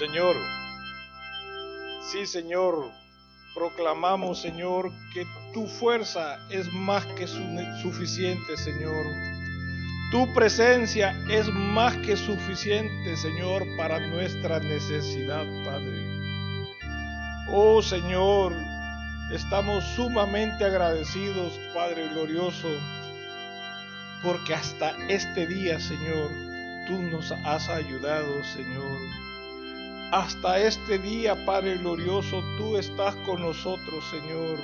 Señor, sí, Señor, proclamamos, Señor, que tu fuerza es más que suficiente, Señor. Tu presencia es más que suficiente, Señor, para nuestra necesidad, Padre. Oh Señor, estamos sumamente agradecidos, Padre glorioso, porque hasta este día, Señor, tú nos has ayudado, Señor. Hasta este día, Padre glorioso, tú estás con nosotros, Señor,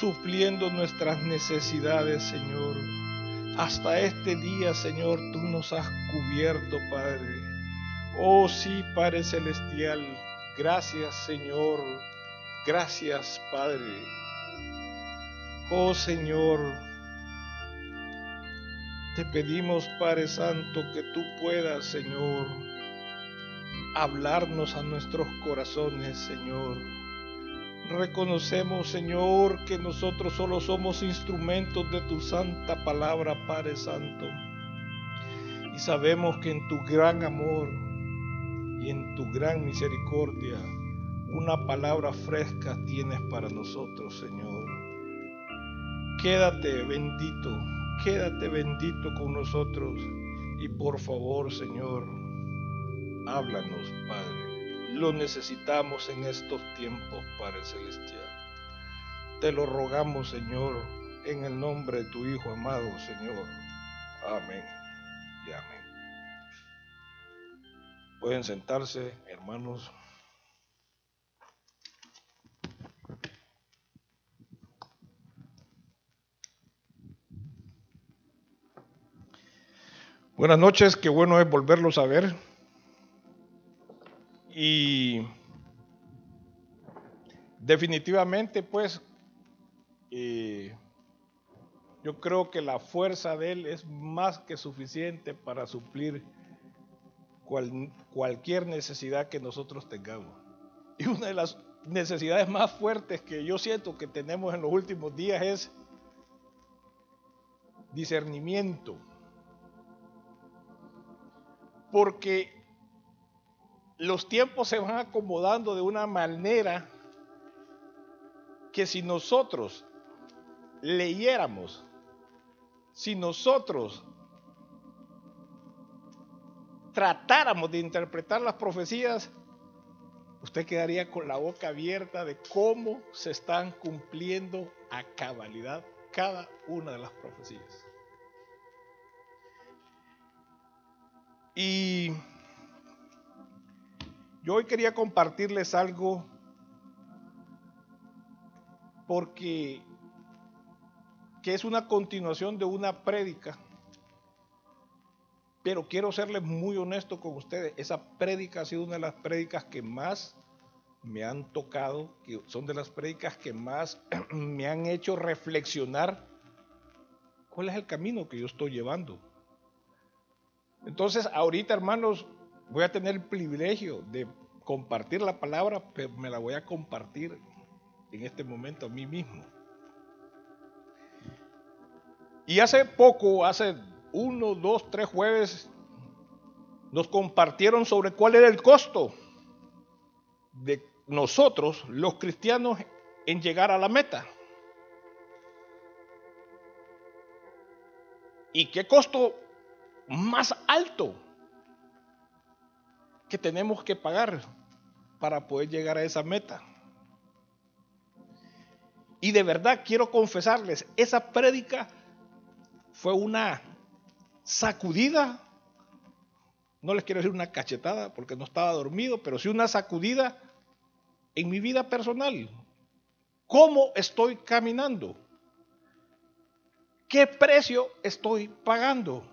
supliendo nuestras necesidades, Señor. Hasta este día, Señor, tú nos has cubierto, Padre. Oh sí, Padre Celestial, gracias, Señor. Gracias, Padre. Oh Señor, te pedimos, Padre Santo, que tú puedas, Señor, hablarnos a nuestros corazones, Señor. Reconocemos, Señor, que nosotros solo somos instrumentos de tu santa palabra, Padre Santo. Y sabemos que en tu gran amor y en tu gran misericordia, una palabra fresca tienes para nosotros, Señor. Quédate bendito, quédate bendito con nosotros. Y por favor, Señor, Háblanos, Padre. Lo necesitamos en estos tiempos, Padre Celestial. Te lo rogamos, Señor, en el nombre de tu Hijo amado, Señor. Amén y amén. Pueden sentarse, hermanos. Buenas noches, qué bueno es volverlos a ver. Y definitivamente, pues, eh, yo creo que la fuerza de Él es más que suficiente para suplir cualquier necesidad que nosotros tengamos. Y una de las necesidades más fuertes que yo siento que tenemos en los últimos días es discernimiento. Porque los tiempos se van acomodando de una manera que si nosotros leyéramos, si nosotros tratáramos de interpretar las profecías, usted quedaría con la boca abierta de cómo se están cumpliendo a cabalidad cada una de las profecías. Y yo hoy quería compartirles algo porque que es una continuación de una prédica. Pero quiero serles muy honesto con ustedes. Esa prédica ha sido una de las prédicas que más me han tocado, que son de las prédicas que más me han hecho reflexionar cuál es el camino que yo estoy llevando. Entonces, ahorita, hermanos, voy a tener el privilegio de compartir la palabra, pero me la voy a compartir en este momento a mí mismo. Y hace poco, hace uno, dos, tres jueves, nos compartieron sobre cuál era el costo de nosotros, los cristianos, en llegar a la meta. ¿Y qué costo más alto que tenemos que pagar para poder llegar a esa meta. Y de verdad quiero confesarles, esa prédica fue una sacudida, no les quiero decir una cachetada porque no estaba dormido, pero sí una sacudida en mi vida personal. ¿Cómo estoy caminando? ¿Qué precio estoy pagando?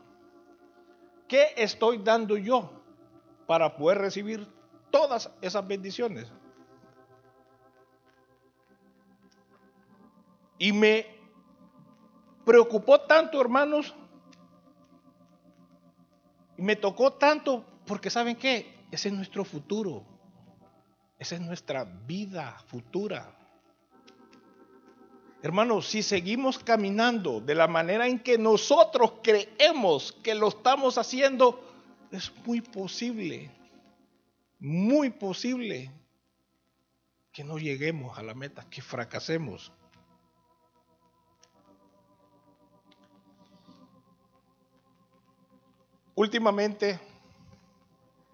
¿Qué estoy dando yo? Para poder recibir todas esas bendiciones. Y me preocupó tanto, hermanos, y me tocó tanto, porque ¿saben qué? Ese es nuestro futuro, esa es nuestra vida futura. Hermanos, si seguimos caminando de la manera en que nosotros creemos que lo estamos haciendo, es muy posible muy posible que no lleguemos a la meta, que fracasemos. Últimamente,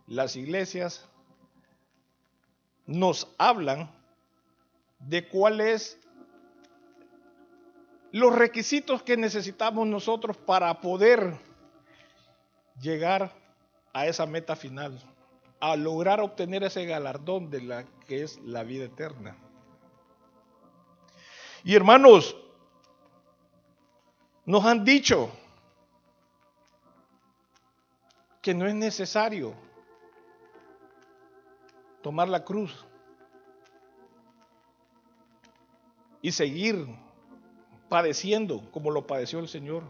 las iglesias nos hablan de cuáles los requisitos que necesitamos nosotros para poder llegar a esa meta final, a lograr obtener ese galardón de la que es la vida eterna. Y hermanos, nos han dicho que no es necesario tomar la cruz y seguir padeciendo como lo padeció el Señor.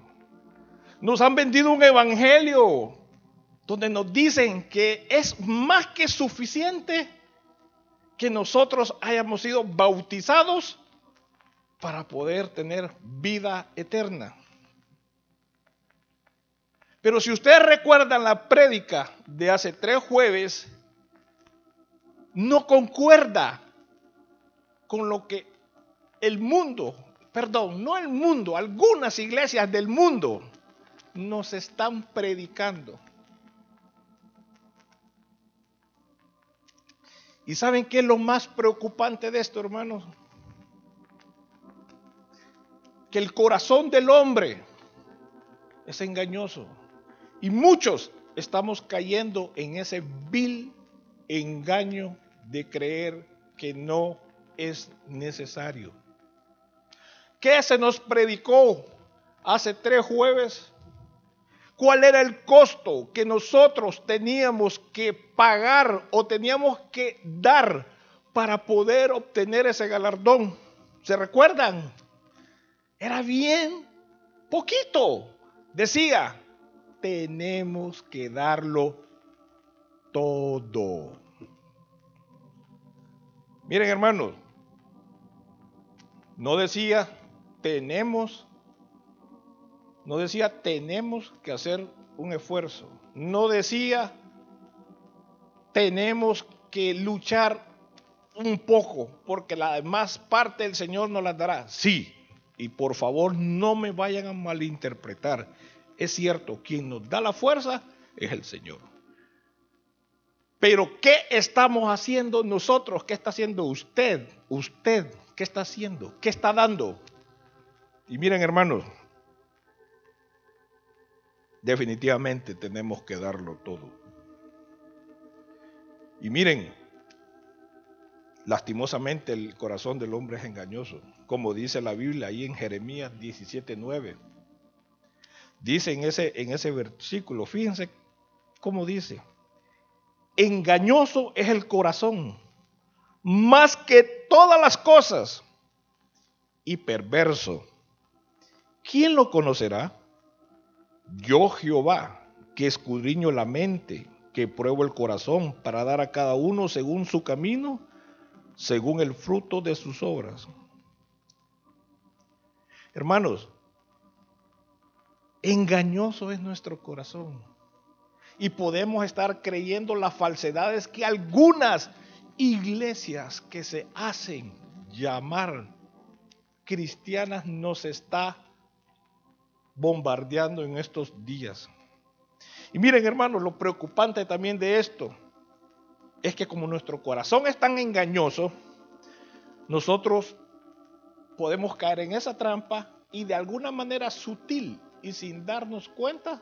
Nos han vendido un evangelio donde nos dicen que es más que suficiente que nosotros hayamos sido bautizados para poder tener vida eterna. Pero si ustedes recuerdan la prédica de hace tres jueves, no concuerda con lo que el mundo perdón, no el mundo, algunas iglesias del mundo nos están predicando. ¿Y saben qué es lo más preocupante de esto, hermanos? Que el corazón del hombre es engañoso. Y muchos estamos cayendo en ese vil engaño de creer que no es necesario. ¿Qué se nos predicó hace tres jueves? ¿Cuál era el costo que nosotros teníamos que pagar o teníamos que dar para poder obtener ese galardón? ¿Se recuerdan? Era bien poquito. Decía, tenemos que darlo todo. Miren hermanos, no decía tenemos, no decía tenemos que hacer un esfuerzo, no decía tenemos que luchar un poco, porque la demás parte del Señor nos la dará. Sí, y por favor no me vayan a malinterpretar. Es cierto, quien nos da la fuerza es el Señor. Pero ¿qué estamos haciendo nosotros? ¿Qué está haciendo usted? ¿Usted qué está haciendo? ¿Qué está dando? Y miren hermanos, definitivamente tenemos que darlo todo. Y miren, lastimosamente el corazón del hombre es engañoso, como dice la Biblia ahí en Jeremías 17:9. Dice en ese, en ese versículo, fíjense cómo dice, engañoso es el corazón, más que todas las cosas, y perverso. ¿quién lo conocerá? Yo Jehová, que escudriño la mente, que pruebo el corazón para dar a cada uno según su camino, según el fruto de sus obras. Hermanos, engañoso es nuestro corazón. Y podemos estar creyendo las falsedades que algunas iglesias que se hacen llamar cristianas nos está bombardeando en estos días. Y miren hermanos, lo preocupante también de esto es que como nuestro corazón es tan engañoso, nosotros podemos caer en esa trampa y de alguna manera sutil y sin darnos cuenta,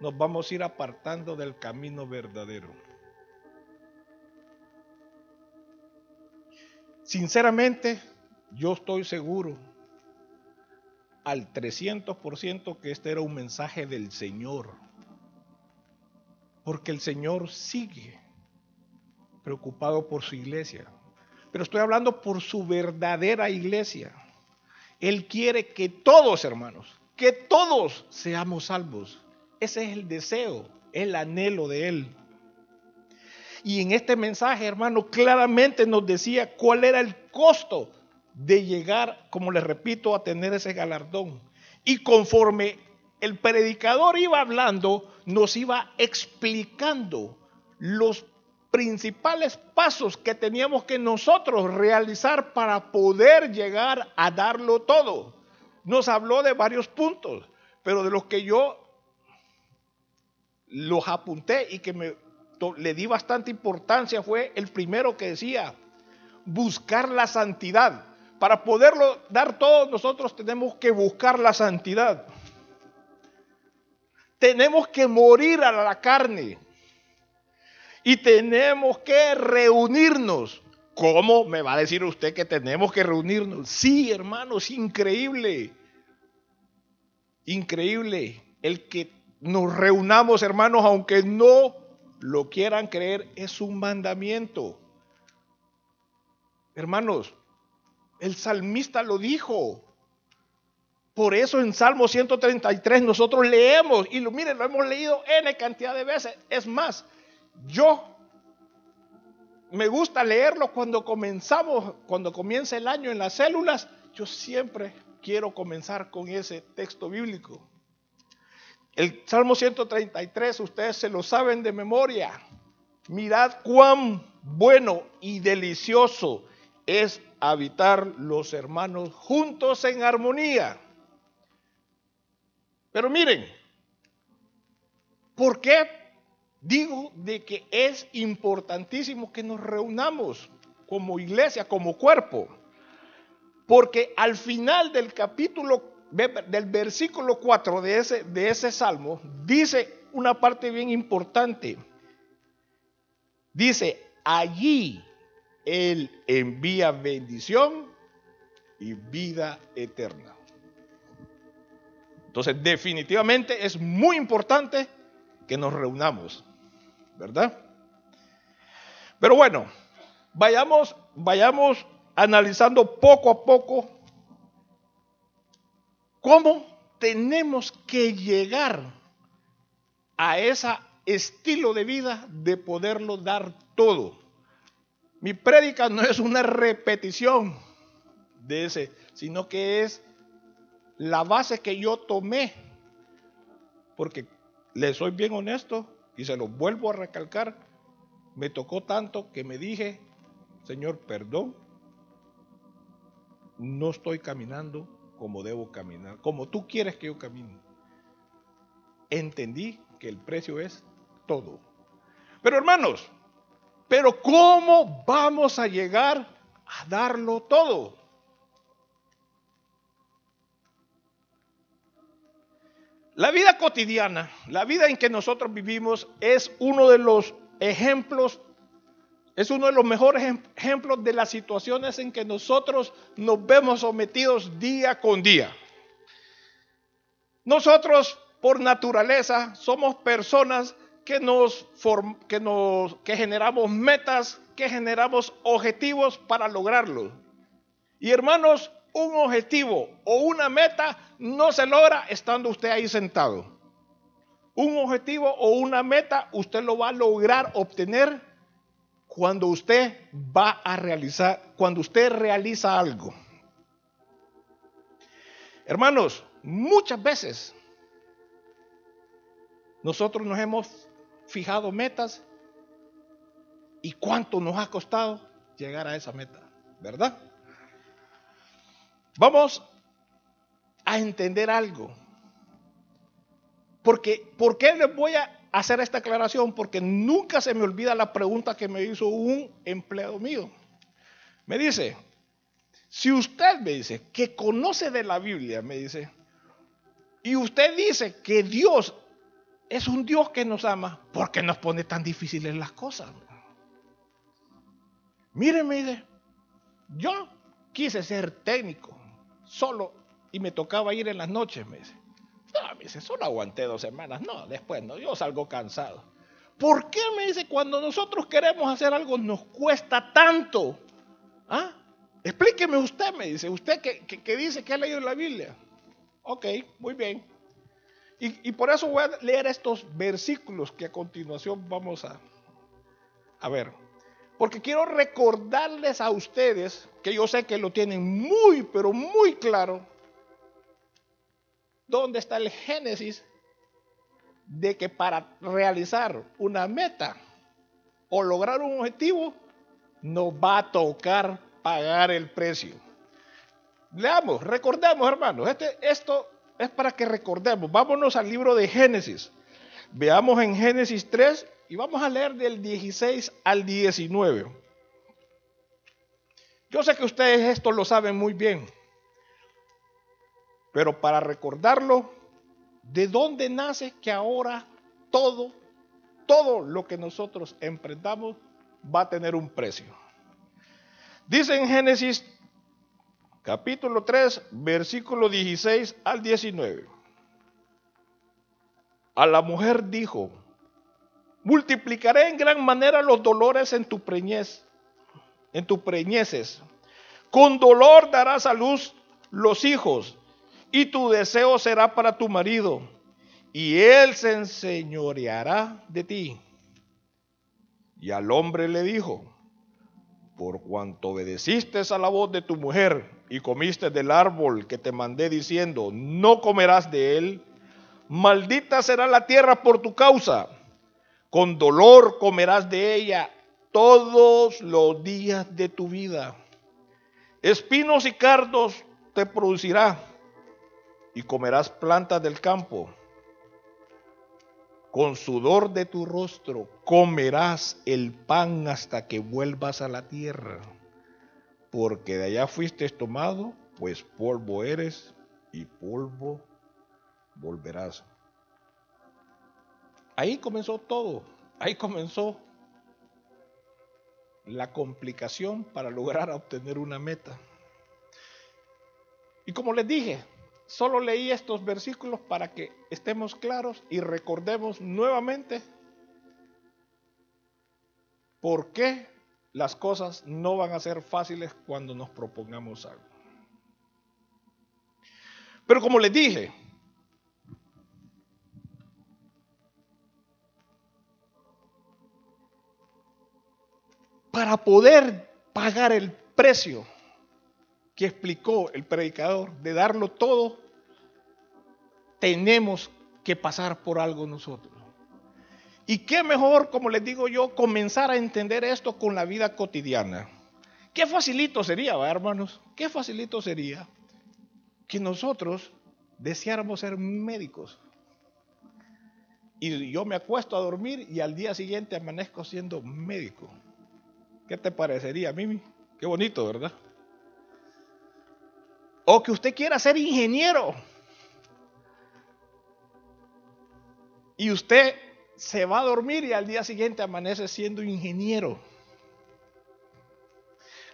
nos vamos a ir apartando del camino verdadero. Sinceramente, yo estoy seguro al 300% que este era un mensaje del Señor. Porque el Señor sigue preocupado por su iglesia. Pero estoy hablando por su verdadera iglesia. Él quiere que todos, hermanos, que todos seamos salvos. Ese es el deseo, el anhelo de Él. Y en este mensaje, hermano, claramente nos decía cuál era el costo de llegar, como les repito, a tener ese galardón. Y conforme el predicador iba hablando, nos iba explicando los principales pasos que teníamos que nosotros realizar para poder llegar a darlo todo. Nos habló de varios puntos, pero de los que yo los apunté y que me, le di bastante importancia fue el primero que decía, buscar la santidad. Para poderlo dar todo, nosotros tenemos que buscar la santidad. Tenemos que morir a la carne. Y tenemos que reunirnos. ¿Cómo me va a decir usted que tenemos que reunirnos? Sí, hermanos, increíble. Increíble. El que nos reunamos, hermanos, aunque no lo quieran creer, es un mandamiento. Hermanos, el salmista lo dijo. Por eso en Salmo 133 nosotros leemos, y lo, miren, lo hemos leído N cantidad de veces. Es más, yo me gusta leerlo cuando comenzamos, cuando comienza el año en las células. Yo siempre quiero comenzar con ese texto bíblico. El Salmo 133, ustedes se lo saben de memoria. Mirad cuán bueno y delicioso es habitar los hermanos juntos en armonía. Pero miren, ¿por qué digo de que es importantísimo que nos reunamos como iglesia, como cuerpo? Porque al final del capítulo, del versículo 4 de ese, de ese salmo, dice una parte bien importante. Dice, allí Él envía bendición y vida eterna. Entonces, definitivamente es muy importante que nos reunamos, ¿verdad? Pero bueno, vayamos, vayamos analizando poco a poco cómo tenemos que llegar a ese estilo de vida de poderlo dar todo. Mi prédica no es una repetición de ese, sino que es la base que yo tomé, porque le soy bien honesto y se lo vuelvo a recalcar, me tocó tanto que me dije, Señor, perdón, no estoy caminando como debo caminar, como tú quieres que yo camine. Entendí que el precio es todo. Pero hermanos, pero ¿cómo vamos a llegar a darlo todo? La vida cotidiana, la vida en que nosotros vivimos es uno de los ejemplos, es uno de los mejores ejemplos de las situaciones en que nosotros nos vemos sometidos día con día. Nosotros, por naturaleza, somos personas que nos, que nos que generamos metas, que generamos objetivos para lograrlos. Y hermanos, un objetivo o una meta no se logra estando usted ahí sentado. Un objetivo o una meta usted lo va a lograr obtener cuando usted va a realizar, cuando usted realiza algo. Hermanos, muchas veces nosotros nos hemos fijado metas y cuánto nos ha costado llegar a esa meta, ¿verdad? Vamos a entender algo. Porque, ¿Por qué les voy a hacer esta aclaración? Porque nunca se me olvida la pregunta que me hizo un empleado mío. Me dice, si usted me dice que conoce de la Biblia, me dice, y usted dice que Dios es un Dios que nos ama, ¿por qué nos pone tan difíciles las cosas? Mire, me dice, yo quise ser técnico, solo y me tocaba ir en las noches, me dice. No, me dice, solo aguanté dos semanas. No, después no, yo salgo cansado. ¿Por qué me dice cuando nosotros queremos hacer algo nos cuesta tanto? ¿Ah? Explíqueme usted, me dice, usted que, dice que ha leído la Biblia. Ok, muy bien. Y, por eso voy a leer estos versículos que a continuación vamos a, a ver. Porque quiero recordarles a ustedes, que yo sé que lo tienen muy, pero muy claro, dónde está el génesis de que para realizar una meta o lograr un objetivo, nos va a tocar pagar el precio. Leamos, recordemos hermanos, este, esto es para que recordemos. Vámonos al libro de Génesis. Veamos en Génesis 3 y vamos a leer del 16 al 19. Yo sé que ustedes esto lo saben muy bien, pero para recordarlo, ¿de dónde nace que ahora todo, todo lo que nosotros emprendamos va a tener un precio? Dice en Génesis capítulo 3, versículo 16 al 19. A la mujer dijo, multiplicaré en gran manera los dolores en tu preñez en tus preñeces. Con dolor darás a luz los hijos, y tu deseo será para tu marido, y él se enseñoreará de ti. Y al hombre le dijo, por cuanto obedeciste a la voz de tu mujer y comiste del árbol que te mandé diciendo, no comerás de él, maldita será la tierra por tu causa, con dolor comerás de ella todos los días de tu vida. Espinos y cardos te producirá y comerás plantas del campo. Con sudor de tu rostro comerás el pan hasta que vuelvas a la tierra, porque de allá fuiste tomado, pues polvo eres y polvo volverás. Ahí comenzó todo, ahí comenzó la complicación para lograr obtener una meta. Y como les dije, solo leí estos versículos para que estemos claros y recordemos nuevamente por qué las cosas no van a ser fáciles cuando nos propongamos algo. Pero como les dije, para poder pagar el precio que explicó el predicador de darlo todo, tenemos que pasar por algo nosotros. Y qué mejor, como les digo yo, comenzar a entender esto con la vida cotidiana. Qué facilito sería, hermanos, qué facilito sería que nosotros deseáramos ser médicos. Y yo me acuesto a dormir y al día siguiente amanezco siendo médico. ¿Qué te parecería, Mimi? Qué bonito, ¿verdad? O que usted quiera ser ingeniero. Y usted se va a dormir y al día siguiente amanece siendo ingeniero.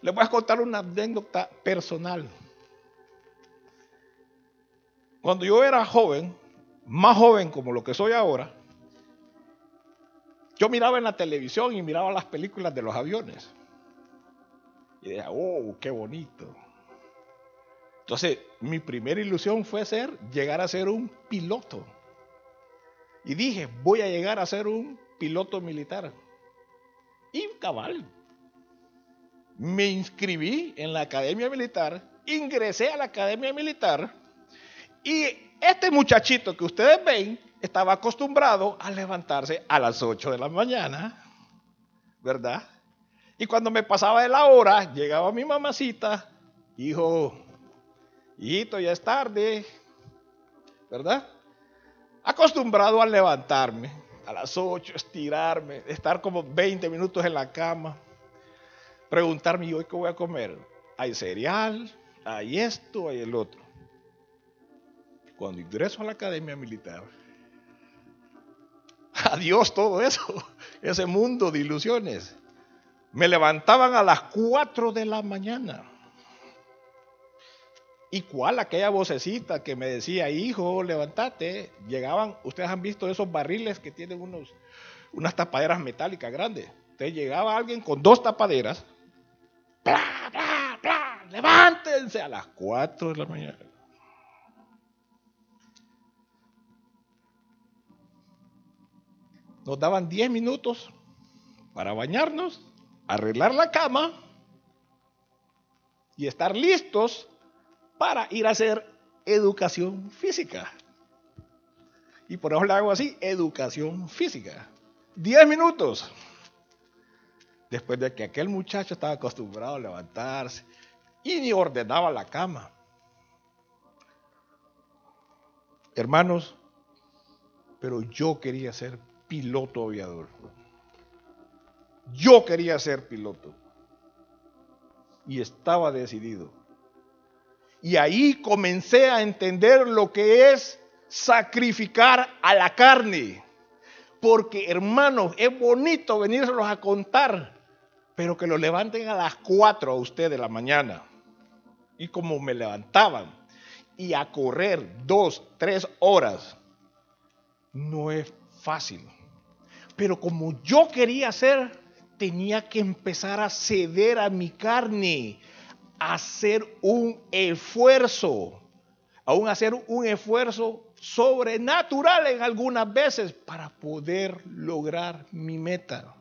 Le voy a contar una anécdota personal. Cuando yo era joven, más joven como lo que soy ahora, yo miraba en la televisión y miraba las películas de los aviones. Y decía, oh, qué bonito. Entonces, mi primera ilusión fue ser, llegar a ser un piloto. Y dije, voy a llegar a ser un piloto militar. Y cabal, me inscribí en la academia militar, ingresé a la academia militar y este muchachito que ustedes ven estaba acostumbrado a levantarse a las 8 de la mañana, ¿verdad? Y cuando me pasaba de la hora, llegaba mi mamacita, hijo, hijito, ya es tarde, ¿verdad? Acostumbrado a levantarme a las 8, estirarme, estar como 20 minutos en la cama, preguntarme, ¿y hoy qué voy a comer? Hay cereal, hay esto, hay el otro. Cuando ingreso a la academia militar, Adiós todo eso, ese mundo de ilusiones. Me levantaban a las 4 de la mañana. ¿Y cuál? Aquella vocecita que me decía, hijo, levántate. Llegaban, ustedes han visto esos barriles que tienen unos, unas tapaderas metálicas grandes. Entonces llegaba alguien con dos tapaderas. ¡Bla, bla, bla! Levántense a las 4 de la mañana. nos daban 10 minutos para bañarnos, arreglar la cama y estar listos para ir a hacer educación física. Y por eso le hago así, educación física. 10 minutos. Después de que aquel muchacho estaba acostumbrado a levantarse y ni ordenaba la cama. Hermanos, pero yo quería ser piloto aviador. Yo quería ser piloto. Y estaba decidido. Y ahí comencé a entender lo que es sacrificar a la carne. Porque hermanos, es bonito venirlos a contar, pero que lo levanten a las 4 a usted de la mañana. Y como me levantaban, y a correr dos, tres horas, no es fácil. Pero como yo quería hacer, tenía que empezar a ceder a mi carne, hacer un esfuerzo, aún hacer un esfuerzo sobrenatural en algunas veces para poder lograr mi meta.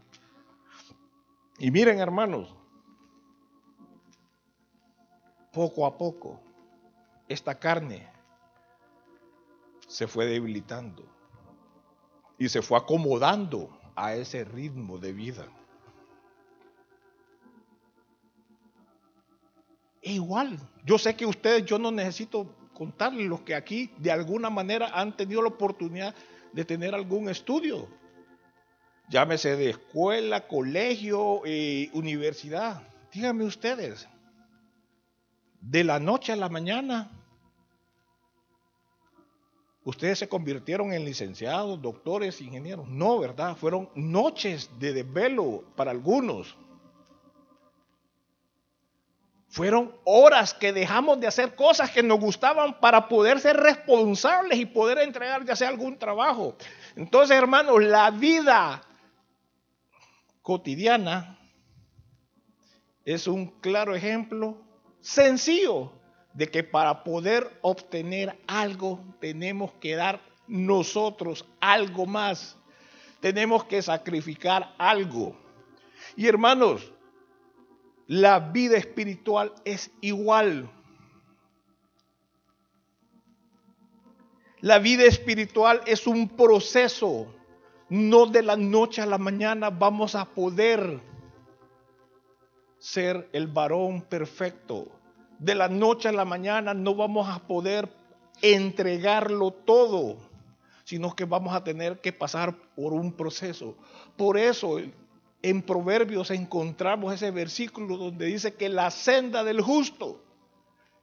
Y miren hermanos, poco a poco esta carne se fue debilitando y se fue acomodando a ese ritmo de vida. Igual, yo sé que ustedes, yo no necesito contarles los que aquí de alguna manera han tenido la oportunidad de tener algún estudio. Llámese de escuela, colegio, eh, universidad. Díganme ustedes, de la noche a la mañana, ustedes se convirtieron en licenciados, doctores, ingenieros. No, ¿verdad? Fueron noches de desvelo para algunos. Fueron horas que dejamos de hacer cosas que nos gustaban para poder ser responsables y poder entregar ya sea algún trabajo. Entonces, hermanos, la vida cotidiana es un claro ejemplo sencillo de que para poder obtener algo tenemos que dar nosotros algo más. Tenemos que sacrificar algo. Y hermanos, la vida espiritual es igual. La vida espiritual es un proceso. No de la noche a la mañana vamos a poder ser el varón perfecto. De la noche a la mañana no vamos a poder entregarlo todo, sino que vamos a tener que pasar por un proceso. Por eso en Proverbios encontramos ese versículo donde dice que la senda del justo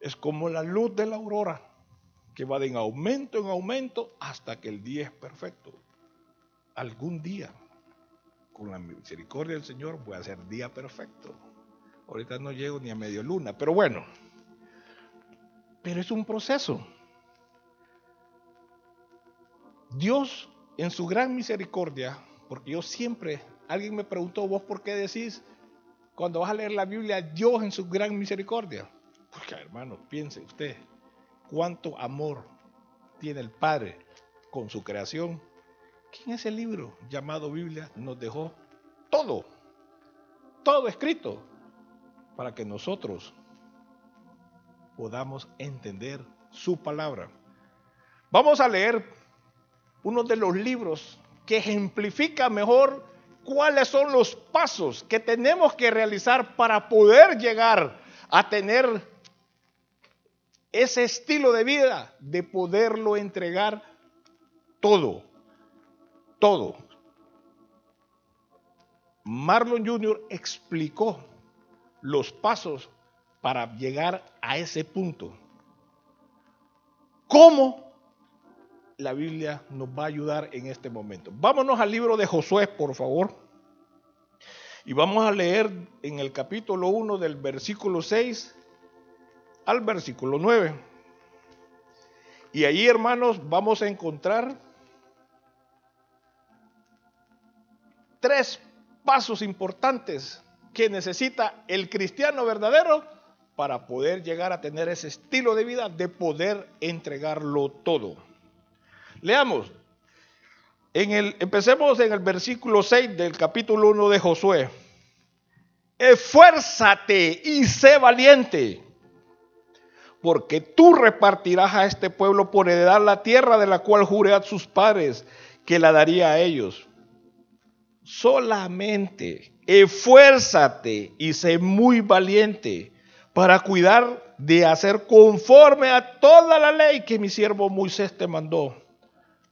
es como la luz de la aurora, que va de en aumento en aumento hasta que el día es perfecto. Algún día, con la misericordia del Señor, voy a ser día perfecto. Ahorita no llego ni a medio luna, pero bueno. Pero es un proceso. Dios, en su gran misericordia, porque yo siempre, alguien me preguntó, vos por qué decís, cuando vas a leer la Biblia, Dios en su gran misericordia. Porque hermano, piense usted, cuánto amor tiene el Padre con su creación, que en ese libro llamado Biblia nos dejó todo, todo escrito para que nosotros podamos entender su palabra. Vamos a leer uno de los libros que ejemplifica mejor cuáles son los pasos que tenemos que realizar para poder llegar a tener ese estilo de vida, de poderlo entregar todo, todo. Marlon Jr. explicó los pasos para llegar a ese punto. ¿Cómo la Biblia nos va a ayudar en este momento? Vámonos al libro de Josué, por favor. Y vamos a leer en el capítulo 1 del versículo 6 al versículo 9. Y ahí, hermanos, vamos a encontrar tres pasos importantes que necesita el cristiano verdadero para poder llegar a tener ese estilo de vida de poder entregarlo todo. Leamos. En el, empecemos en el versículo 6 del capítulo 1 de Josué. Esfuérzate y sé valiente, porque tú repartirás a este pueblo por heredar la tierra de la cual juré a sus padres que la daría a ellos. Solamente esfuérzate y sé muy valiente para cuidar de hacer conforme a toda la ley que mi siervo Moisés te mandó.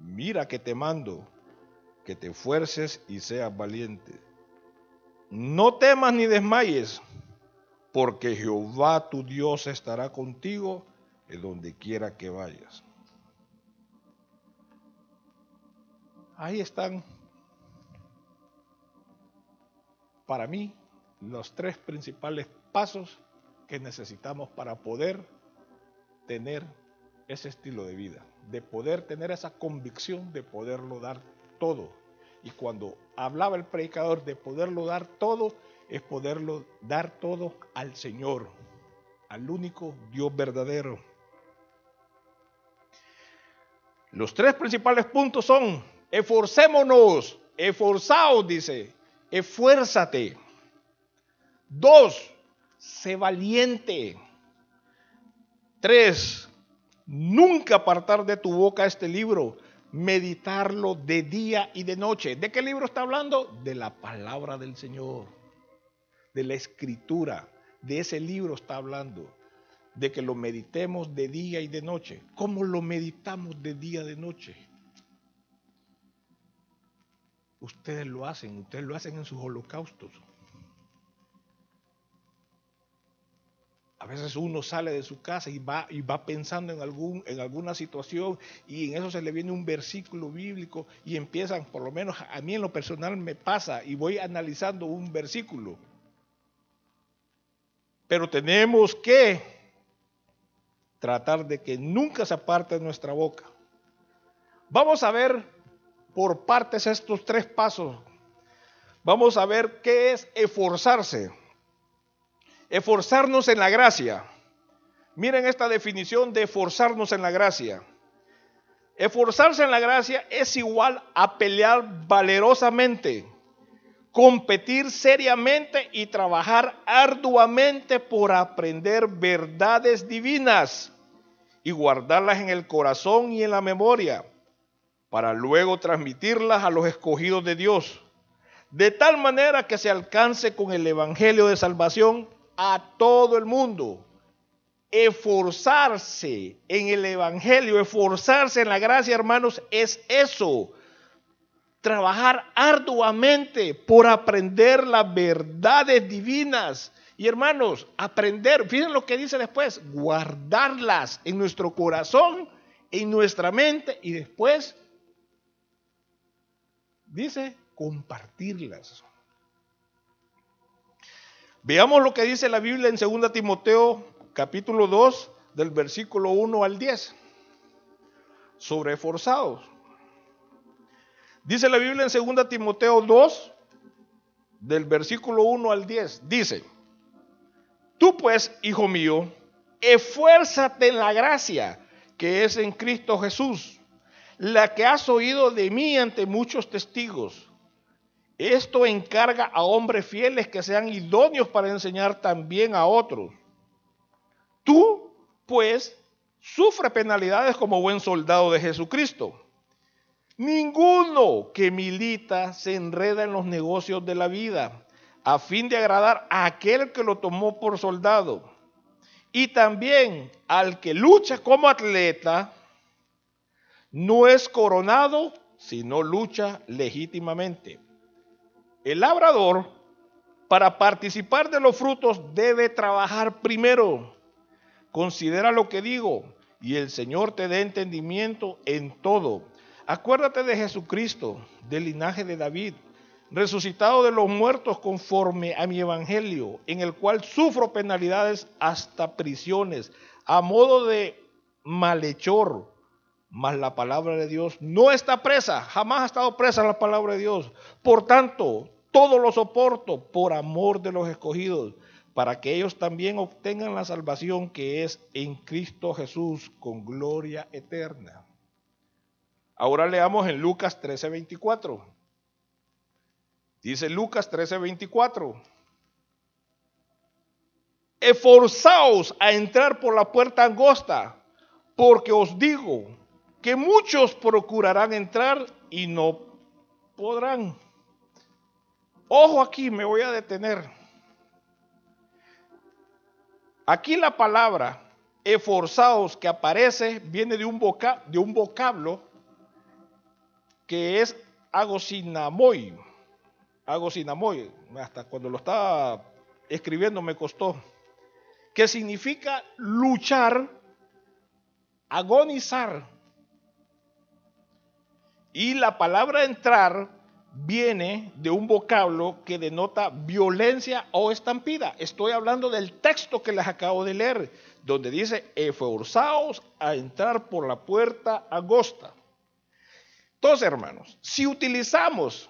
Mira que te mando, que te esfuerces y seas valiente. No temas ni desmayes, porque Jehová tu Dios estará contigo en donde quiera que vayas. Ahí están, para mí, los tres principales pasos que necesitamos para poder tener ese estilo de vida, de poder tener esa convicción de poderlo dar todo. Y cuando hablaba el predicador de poderlo dar todo, es poderlo dar todo al Señor, al único Dios verdadero. Los tres principales puntos son, esforcémonos, esforzaos, dice, esfuérzate. Dos, sé valiente. Tres, nunca apartar de tu boca este libro, meditarlo de día y de noche. ¿De qué libro está hablando? De la palabra del Señor de la escritura, de ese libro está hablando, de que lo meditemos de día y de noche. ¿Cómo lo meditamos de día y de noche? Ustedes lo hacen, ustedes lo hacen en sus holocaustos. A veces uno sale de su casa y va, y va pensando en, algún, en alguna situación y en eso se le viene un versículo bíblico y empiezan, por lo menos a mí en lo personal me pasa y voy analizando un versículo pero tenemos que tratar de que nunca se aparte de nuestra boca. Vamos a ver por partes estos tres pasos. Vamos a ver qué es esforzarse. Esforzarnos en la gracia. Miren esta definición de esforzarnos en la gracia. Esforzarse en la gracia es igual a pelear valerosamente competir seriamente y trabajar arduamente por aprender verdades divinas y guardarlas en el corazón y en la memoria, para luego transmitirlas a los escogidos de Dios, de tal manera que se alcance con el Evangelio de Salvación a todo el mundo. Esforzarse en el Evangelio, esforzarse en la gracia, hermanos, es eso trabajar arduamente por aprender las verdades divinas. Y hermanos, aprender, fíjense lo que dice después, guardarlas en nuestro corazón, en nuestra mente y después, dice, compartirlas. Veamos lo que dice la Biblia en 2 Timoteo capítulo 2 del versículo 1 al 10 sobre esforzados. Dice la Biblia en 2 Timoteo 2, del versículo 1 al 10. Dice, tú pues, hijo mío, esfuérzate en la gracia que es en Cristo Jesús, la que has oído de mí ante muchos testigos. Esto encarga a hombres fieles que sean idóneos para enseñar también a otros. Tú, pues, sufre penalidades como buen soldado de Jesucristo. Ninguno que milita se enreda en los negocios de la vida a fin de agradar a aquel que lo tomó por soldado. Y también al que lucha como atleta, no es coronado, sino lucha legítimamente. El labrador, para participar de los frutos, debe trabajar primero. Considera lo que digo, y el Señor te dé entendimiento en todo Acuérdate de Jesucristo, del linaje de David, resucitado de los muertos conforme a mi evangelio, en el cual sufro penalidades hasta prisiones, a modo de malhechor. Mas la palabra de Dios no está presa, jamás ha estado presa la palabra de Dios. Por tanto, todo lo soporto por amor de los escogidos, para que ellos también obtengan la salvación que es en Cristo Jesús con gloria eterna. Ahora leamos en Lucas 13:24. Dice Lucas 13:24. Esforzaos a entrar por la puerta angosta, porque os digo que muchos procurarán entrar y no podrán. Ojo aquí, me voy a detener. Aquí la palabra esforzados que aparece viene de un, vocablo que es agosinamoy. Agosinamoy, hasta cuando lo estaba escribiendo me costó. Que significa luchar, agonizar. Y la palabra entrar viene de un vocablo que denota violencia o estampida. Estoy hablando del texto que les acabo de leer, donde dice, esforzaos a entrar por la puerta angosta. Entonces, hermanos, si utilizamos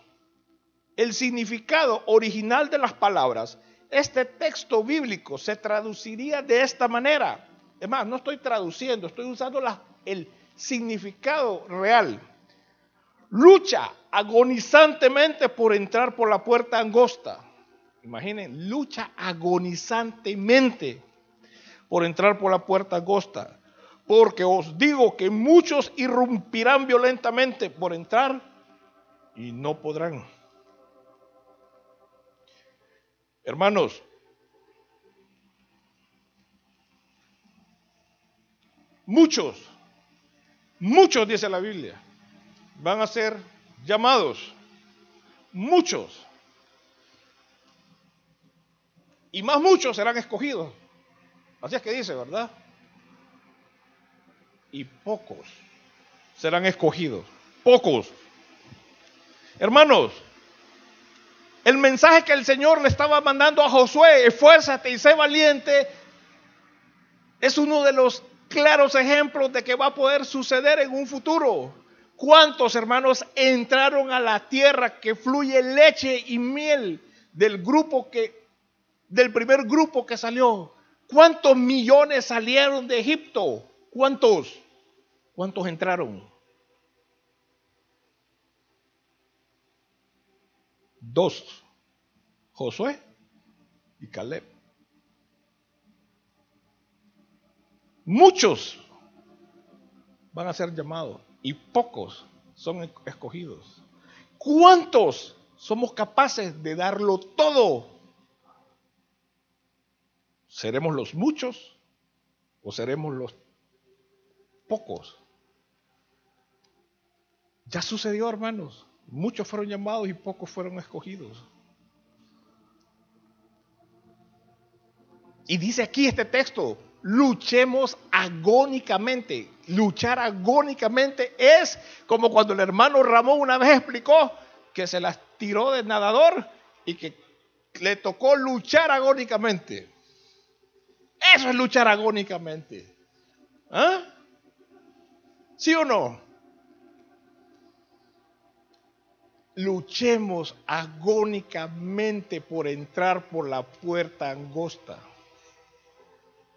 el significado original de las palabras, este texto bíblico se traduciría de esta manera. Es más, no estoy traduciendo, estoy usando el significado real. Lucha agonizantemente por entrar por la puerta angosta. Imaginen, lucha agonizantemente por entrar por la puerta angosta. Porque os digo que muchos irrumpirán violentamente por entrar y no podrán. Hermanos, muchos, muchos dice la Biblia, van a ser llamados, muchos. Y más muchos serán escogidos. Así es que dice, ¿verdad? Y pocos serán escogidos. Pocos. Hermanos, el mensaje que el Señor le estaba mandando a Josué, esfuérzate y sé valiente, es uno de los claros ejemplos de que va a poder suceder en un futuro. ¿Cuántos hermanos entraron a la tierra que fluye leche y miel del grupo que del primer grupo que salió? ¿Cuántos millones salieron de Egipto? ¿Cuántos? ¿Cuántos entraron? Dos. Josué y Caleb. Muchos van a ser llamados y pocos son escogidos. ¿Cuántos somos capaces de darlo todo? ¿Seremos los muchos o seremos los pocos? Ya sucedió, hermanos. Muchos fueron llamados y pocos fueron escogidos. Y dice aquí este texto, luchemos agónicamente. Luchar agónicamente es como cuando el hermano Ramón una vez explicó que se las tiró de nadador y que le tocó luchar agónicamente. Eso es luchar agónicamente. ¿Ah? ¿Sí o no? Luchemos agónicamente por entrar por la puerta angosta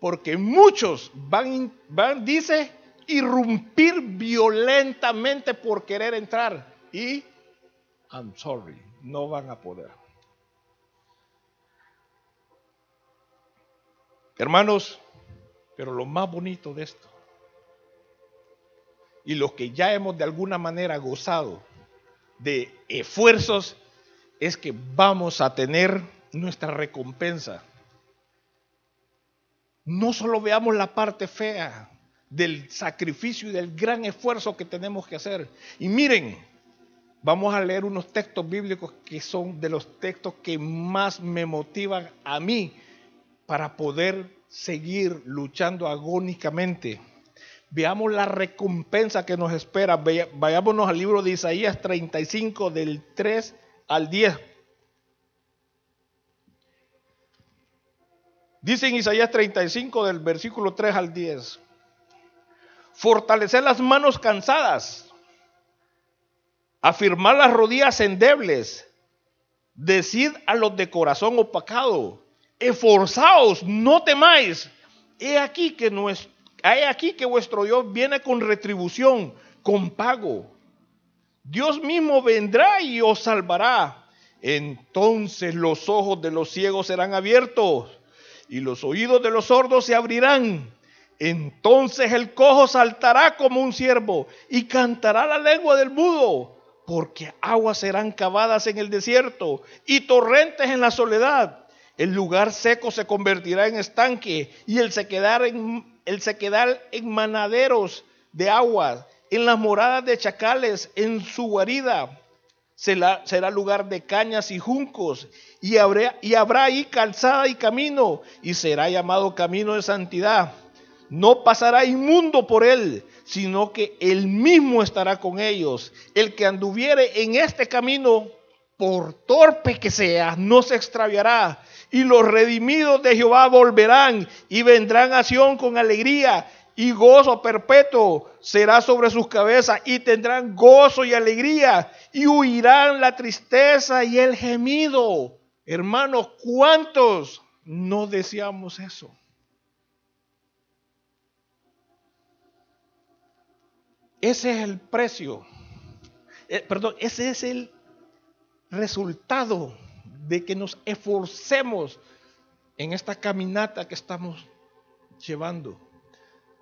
porque muchos van, van, dice, irrumpir violentamente por querer entrar y, I'm sorry, no van a poder. Hermanos, pero lo más bonito de esto, y lo que ya hemos de alguna manera gozado de esfuerzos, es que vamos a tener nuestra recompensa no solo veamos la parte fea del sacrificio y del gran esfuerzo que tenemos que hacer. Y miren, vamos a leer unos textos bíblicos que son de los textos que más me motivan a mí para poder seguir luchando agónicamente. Veamos la recompensa que nos espera. Vayámonos al libro de Isaías 35 del 3 al 10. Dice en Isaías 35 del versículo 3 al 10, fortalecer las manos cansadas, afirmar las rodillas endebles, Decid a los de corazón opacado, esforzaos, no temáis. He aquí que, nuestro, he aquí que vuestro Dios viene con retribución, con pago. Dios mismo vendrá y os salvará. Entonces los ojos de los ciegos serán abiertos y los oídos de los sordos se abrirán. Entonces el cojo saltará como un ciervo y cantará la lengua del mudo, porque aguas serán cavadas en el desierto y torrentes en la soledad. El lugar seco se convertirá en estanque y el sequedal en, el sequedal en manaderos de agua, en las moradas de chacales, en su guarida será, será lugar de cañas y juncos, y habrá, y habrá ahí calzada y camino, y será llamado camino de santidad. No pasará inmundo por él, sino que él mismo estará con ellos. El que anduviere en este camino, por torpe que sea, no se extraviará. Y los redimidos de Jehová volverán y vendrán a Sion con alegría y gozo perpetuo será sobre sus cabezas y tendrán gozo y alegría y huirán la tristeza y el gemido. Hermanos, ¿cuántos no deseamos eso? Ese es el precio. Eh, perdón, ese es el resultado de que nos esforcemos en esta caminata que estamos llevando.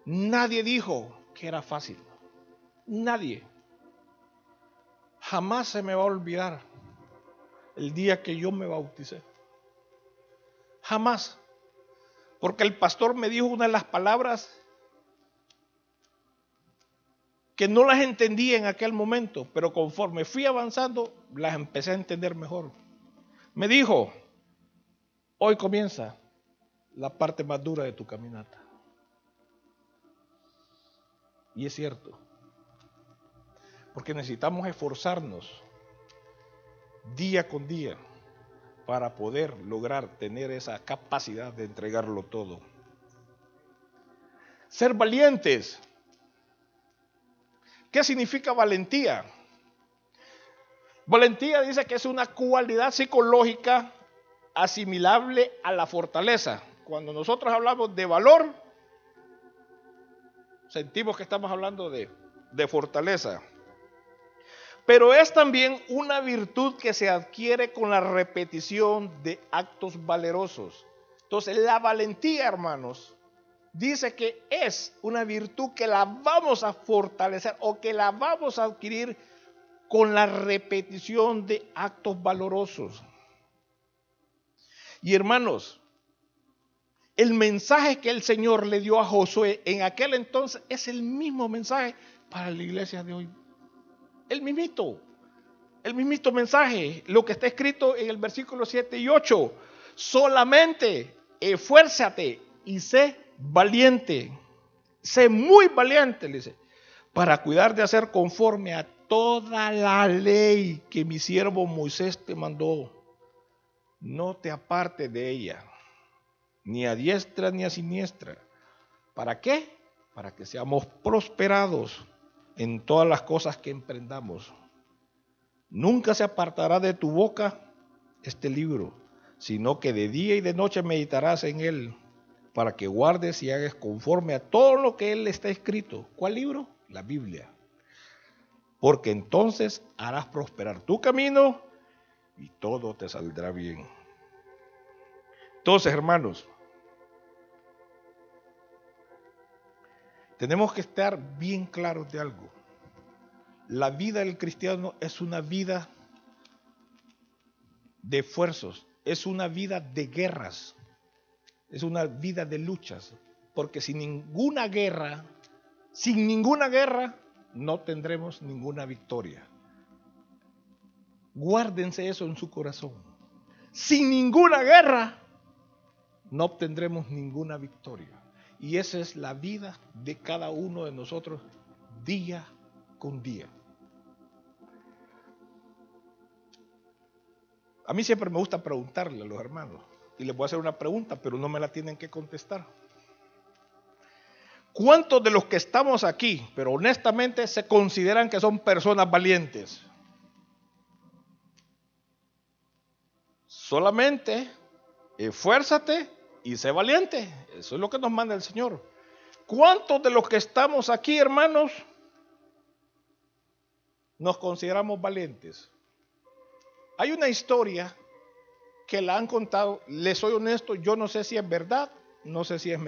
Nadie dijo que era fácil. Nadie. Jamás se me va a olvidar el día que yo me bauticé. Jamás. Porque el pastor me dijo una de las palabras que no las entendí en aquel momento, pero conforme fui avanzando, las empecé a entender mejor. Me dijo, hoy comienza la parte más dura de tu caminata. Y es cierto. Porque necesitamos esforzarnos día con día para poder lograr tener esa capacidad de entregarlo todo. Ser valientes. ¿Qué significa valentía? Valentía dice que es una cualidad psicológica asimilable a la fortaleza. Cuando nosotros hablamos de valor, sentimos que estamos hablando de, de fortaleza. Pero es también una virtud que se adquiere con la repetición de actos valerosos. Entonces, la valentía, hermanos, dice que es una virtud que la vamos a fortalecer o que la vamos a adquirir con la repetición de actos valorosos. Y hermanos, el mensaje que el Señor le dio a Josué en aquel entonces es el mismo mensaje para la iglesia de hoy. El mismito, el mismito mensaje, lo que está escrito en el versículo 7 y 8. Solamente esfuérzate y sé valiente. Sé muy valiente, le dice, para cuidar de hacer conforme a toda la ley que mi siervo Moisés te mandó. No te aparte de ella ni a diestra ni a siniestra. ¿Para qué? Para que seamos prosperados en todas las cosas que emprendamos. Nunca se apartará de tu boca este libro, sino que de día y de noche meditarás en él, para que guardes y hagas conforme a todo lo que él está escrito. ¿Cuál libro? La Biblia. Porque entonces harás prosperar tu camino y todo te saldrá bien. Entonces, hermanos, tenemos que estar bien claros de algo. La vida del cristiano es una vida de esfuerzos, es una vida de guerras, es una vida de luchas, porque sin ninguna guerra, sin ninguna guerra, no tendremos ninguna victoria. Guárdense eso en su corazón. Sin ninguna guerra, no obtendremos ninguna victoria. Y esa es la vida de cada uno de nosotros día con día. A mí siempre me gusta preguntarle a los hermanos, y les voy a hacer una pregunta, pero no me la tienen que contestar. ¿Cuántos de los que estamos aquí, pero honestamente, se consideran que son personas valientes? Solamente esfuérzate y sé valiente. Eso es lo que nos manda el Señor. ¿Cuántos de los que estamos aquí, hermanos, nos consideramos valientes? Hay una historia que la han contado, les soy honesto, yo no sé si es verdad, no sé si es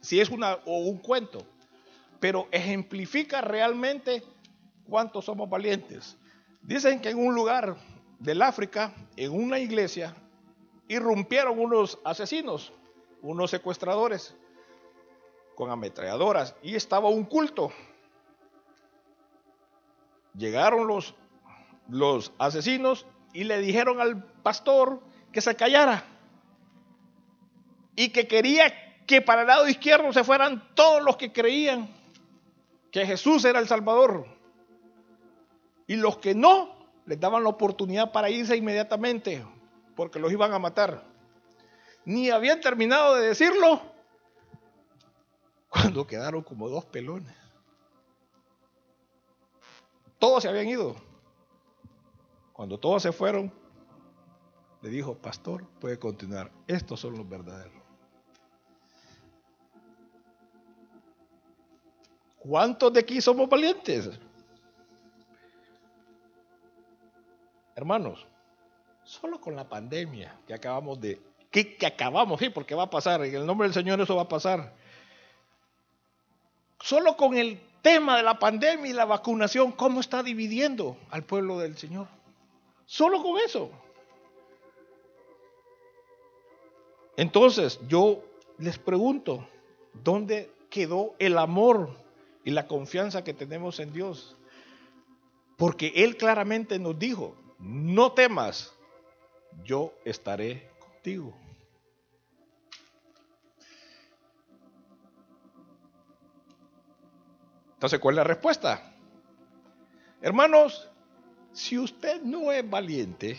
si es una o un cuento, pero ejemplifica realmente cuántos somos valientes. Dicen que en un lugar del África, en una iglesia, irrumpieron unos asesinos, unos secuestradores con ametralladoras y estaba un culto. Llegaron los, los asesinos y le dijeron al pastor que se callara y que quería que para el lado izquierdo se fueran todos los que creían que Jesús era el Salvador. Y los que no, les daban la oportunidad para irse inmediatamente, porque los iban a matar. Ni habían terminado de decirlo cuando quedaron como dos pelones. Todos se habían ido. Cuando todos se fueron, le dijo, pastor, puede continuar. Estos son los verdaderos. ¿Cuántos de aquí somos valientes? Hermanos, solo con la pandemia que acabamos de, que, acabamos, sí, porque va a pasar, en el nombre del Señor eso va a pasar. Solo con el tema de la pandemia y la vacunación, ¿cómo está dividiendo al pueblo del Señor? Solo con eso. Entonces, yo les pregunto, ¿dónde quedó el amor y la confianza que tenemos en Dios? Porque Él claramente nos dijo, no temas, yo estaré contigo. Entonces, ¿cuál es la respuesta? Hermanos, si usted no es valiente,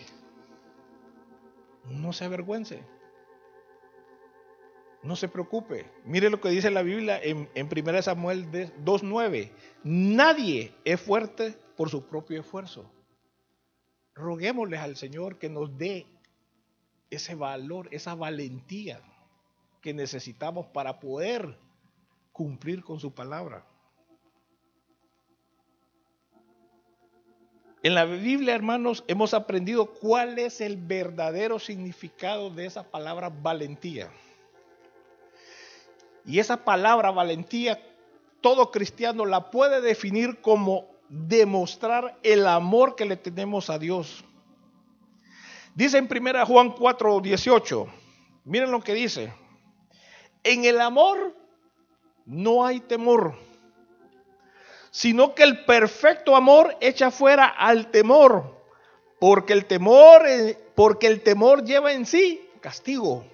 no se avergüence. No se preocupe. Mire lo que dice la Biblia en, en 1 Samuel 2.9. Nadie es fuerte por su propio esfuerzo. Roguémosles al Señor que nos dé ese valor, esa valentía que necesitamos para poder cumplir con su palabra. En la Biblia, hermanos, hemos aprendido cuál es el verdadero significado de esa palabra valentía. Y esa palabra valentía, todo cristiano la puede definir como demostrar el amor que le tenemos a Dios. Dice en 1 Juan 4, 18, miren lo que dice, en el amor no hay temor, sino que el perfecto amor echa fuera al temor, porque el temor, eh, porque el temor lleva en sí castigo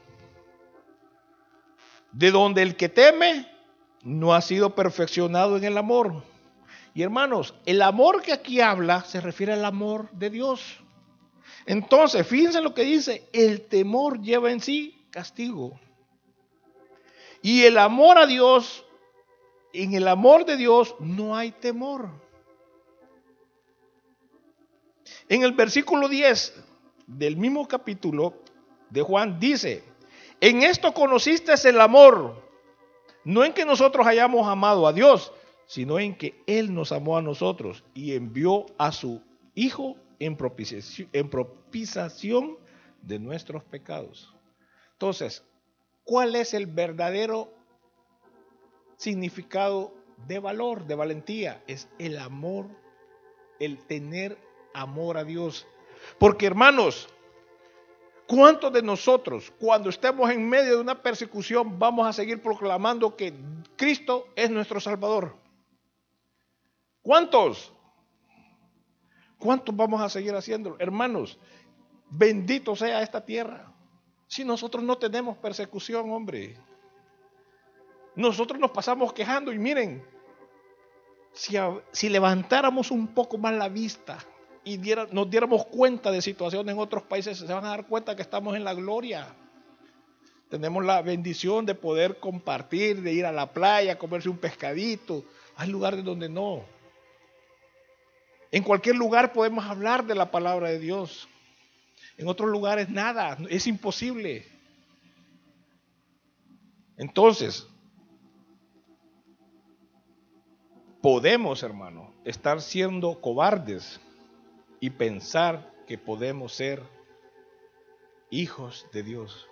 de donde el que teme no ha sido perfeccionado en el amor. Y hermanos, el amor que aquí habla se refiere al amor de Dios. Entonces, fíjense lo que dice, el temor lleva en sí castigo. Y el amor a Dios, en el amor de Dios no hay temor. En el versículo 10 del mismo capítulo de Juan dice, en esto conociste el amor, no en que nosotros hayamos amado a Dios, sino en que Él nos amó a nosotros y envió a su Hijo en propiciación, de nuestros pecados. Entonces, ¿cuál es el verdadero significado de valor, de valentía? Es el amor, el tener amor a Dios. Porque hermanos, ¿Cuántos de nosotros, cuando estemos en medio de una persecución, vamos a seguir proclamando que Cristo es nuestro Salvador? ¿Cuántos? ¿Cuántos vamos a seguir haciéndolo? Hermanos, bendito sea esta tierra. Si nosotros no tenemos persecución, hombre. Nosotros nos pasamos quejando y miren, si, levantáramos un poco más la vista, y nos diéramos cuenta de situaciones en otros países, se van a dar cuenta que estamos en la gloria. Tenemos la bendición de poder compartir, de ir a la playa, comerse un pescadito. Hay lugares donde no. En cualquier lugar podemos hablar de la palabra de Dios. En otros lugares nada, es imposible. Entonces, podemos, hermano, estar siendo cobardes y pensar que podemos ser hijos de Dios.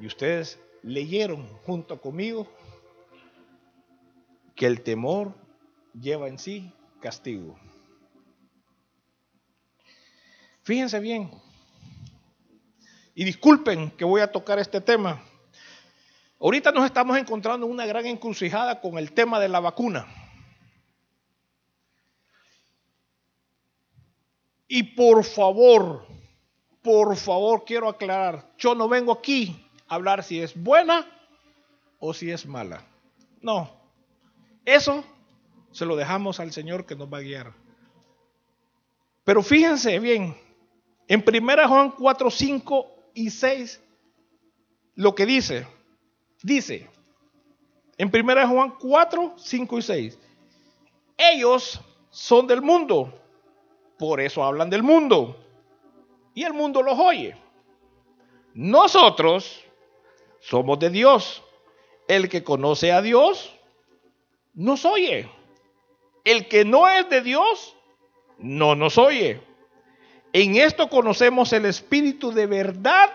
Y ustedes leyeron junto conmigo que el temor lleva en sí castigo. Fíjense bien, y disculpen que voy a tocar este tema. Ahorita nos estamos encontrando en una gran encrucijada con el tema de la vacuna. Y por favor, por favor quiero aclarar, yo no vengo aquí a hablar si es buena o si es mala. No, eso se lo dejamos al Señor que nos va a guiar. Pero fíjense bien, en 1 Juan 4, 5 y 6, lo que dice, dice, en 1 Juan 4, 5 y 6, ellos son del mundo, por eso hablan del mundo, y el mundo los oye. Nosotros somos de Dios. El que conoce a Dios nos oye. El que no es de Dios no nos oye. En esto conocemos el espíritu de verdad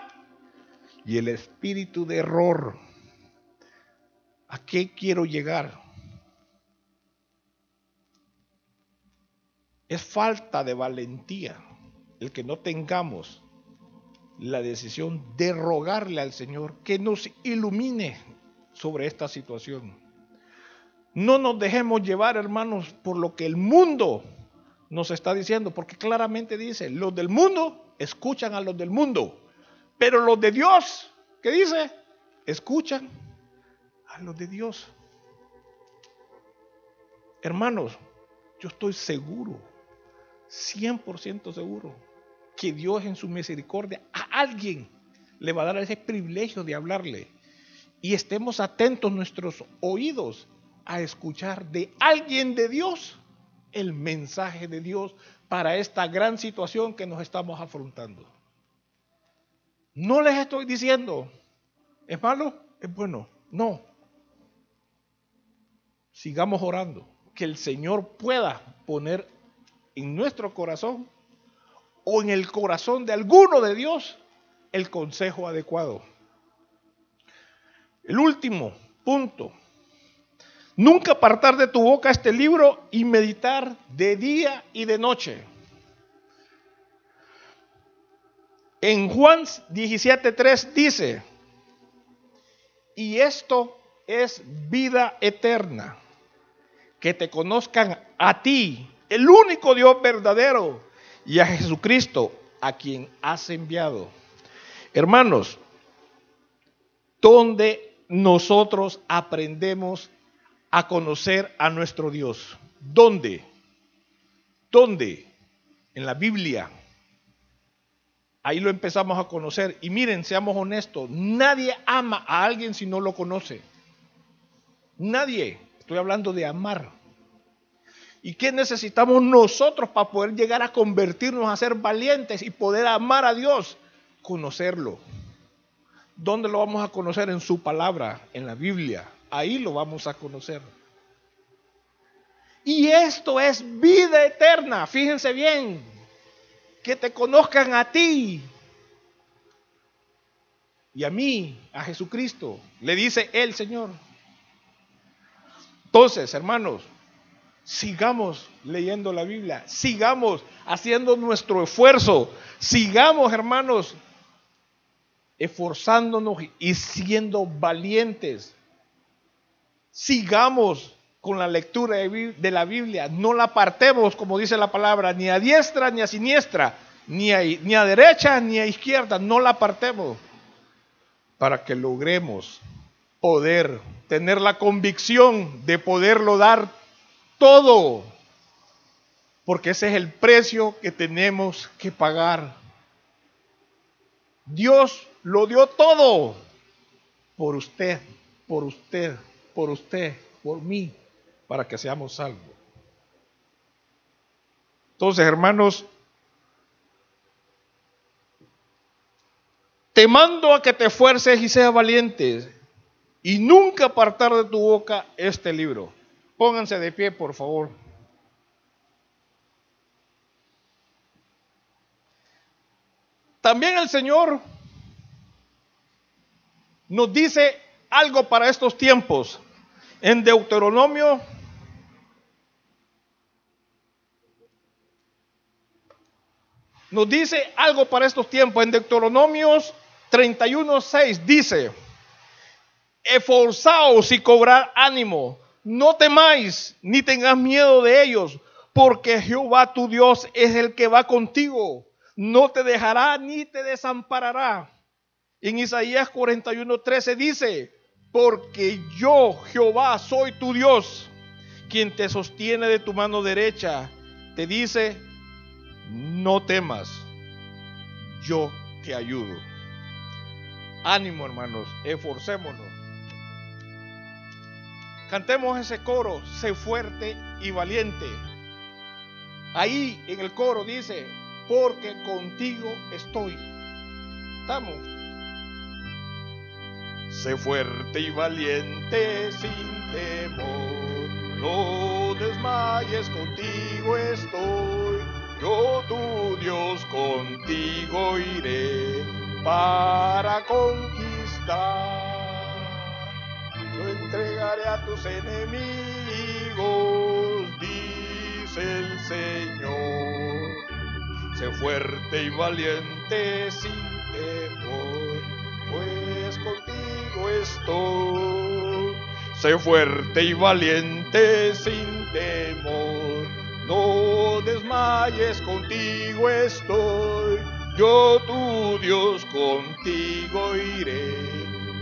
y el espíritu de error. ¿A qué quiero llegar? Es falta de valentía el que no tengamos la decisión de rogarle al Señor que nos ilumine sobre esta situación. No nos dejemos llevar, hermanos, por lo que el mundo nos está diciendo, porque claramente dice, los del mundo escuchan a los del mundo, pero los de Dios, ¿qué dice? Escuchan a los de Dios. Hermanos, yo estoy seguro, 100% seguro, que Dios en su misericordia a alguien le va a dar ese privilegio de hablarle. Y estemos atentos nuestros oídos a escuchar de alguien de Dios el mensaje de Dios para esta gran situación que nos estamos afrontando. No les estoy diciendo, ¿es malo? ¿Es bueno? No. Sigamos orando, que el Señor pueda poner en nuestro corazón o en el corazón de alguno de Dios el consejo adecuado. El último punto Nunca apartar de tu boca este libro y meditar de día y de noche. En Juan 17.3 dice, y esto es vida eterna, que te conozcan a ti, el único Dios verdadero, y a Jesucristo, a quien has enviado. Hermanos, donde nosotros aprendemos a conocer a nuestro Dios. ¿Dónde? ¿Dónde? En la Biblia. Ahí lo empezamos a conocer. Y miren, seamos honestos, nadie ama a alguien si no lo conoce. Nadie. Estoy hablando de amar. ¿Y qué necesitamos nosotros para poder llegar a convertirnos a ser valientes y poder amar a Dios? Conocerlo. ¿Dónde lo vamos a conocer? En su palabra, en la Biblia ahí lo vamos a conocer. Y esto es vida eterna, fíjense bien, que te conozcan a ti y a mí, a Jesucristo, le dice el Señor. Entonces, hermanos, sigamos leyendo la Biblia, sigamos haciendo nuestro esfuerzo, sigamos, hermanos, esforzándonos y siendo valientes sigamos con la lectura de la Biblia, no la apartemos, como dice la palabra, ni a diestra ni a siniestra, ni a, derecha ni a izquierda, no la apartemos, para que logremos poder tener la convicción de poderlo dar todo, porque ese es el precio que tenemos que pagar. Dios lo dio todo por usted, por usted por usted, por mí, para que seamos salvos. Entonces, hermanos, te mando a que te esfuerces y seas valiente y nunca apartar de tu boca este libro. Pónganse de pie, por favor. También el Señor nos dice algo para estos tiempos. En Deuteronomio nos dice algo para estos tiempos. En Deuteronomios 31.6 dice, esforzaos y cobrar ánimo, no temáis ni tengas miedo de ellos, porque Jehová tu Dios es el que va contigo, no te dejará ni te desamparará. En Isaías 41.13 dice, porque yo Jehová soy tu Dios, quien te sostiene de tu mano derecha, te dice, no temas, yo te ayudo. Ánimo hermanos, esforcémonos. Cantemos ese coro, sé fuerte y valiente. Ahí en el coro dice, porque contigo estoy. Estamos. Sé fuerte y valiente sin temor, no desmayes, contigo estoy yo tu Dios contigo iré para conquistar. Yo entregaré a tus enemigos, dice el Señor. Sé fuerte y valiente sin temor, pues contigo estoy. Sé fuerte y valiente sin temor, no desmayes, contigo estoy. Yo tu Dios contigo iré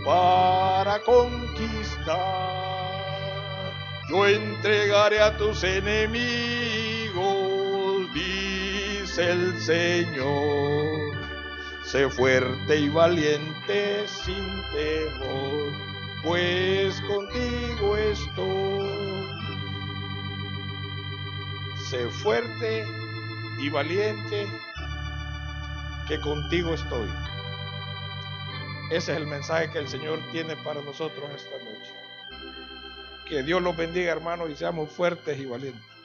para conquistar. Yo entregaré a tus enemigos, dice el Señor. Sé fuerte y valiente sin temor, pues contigo estoy sé fuerte y valiente, que contigo estoy. Ese es el mensaje que el Señor tiene para nosotros esta noche. Que Dios los bendiga, hermanos, y seamos fuertes y valientes.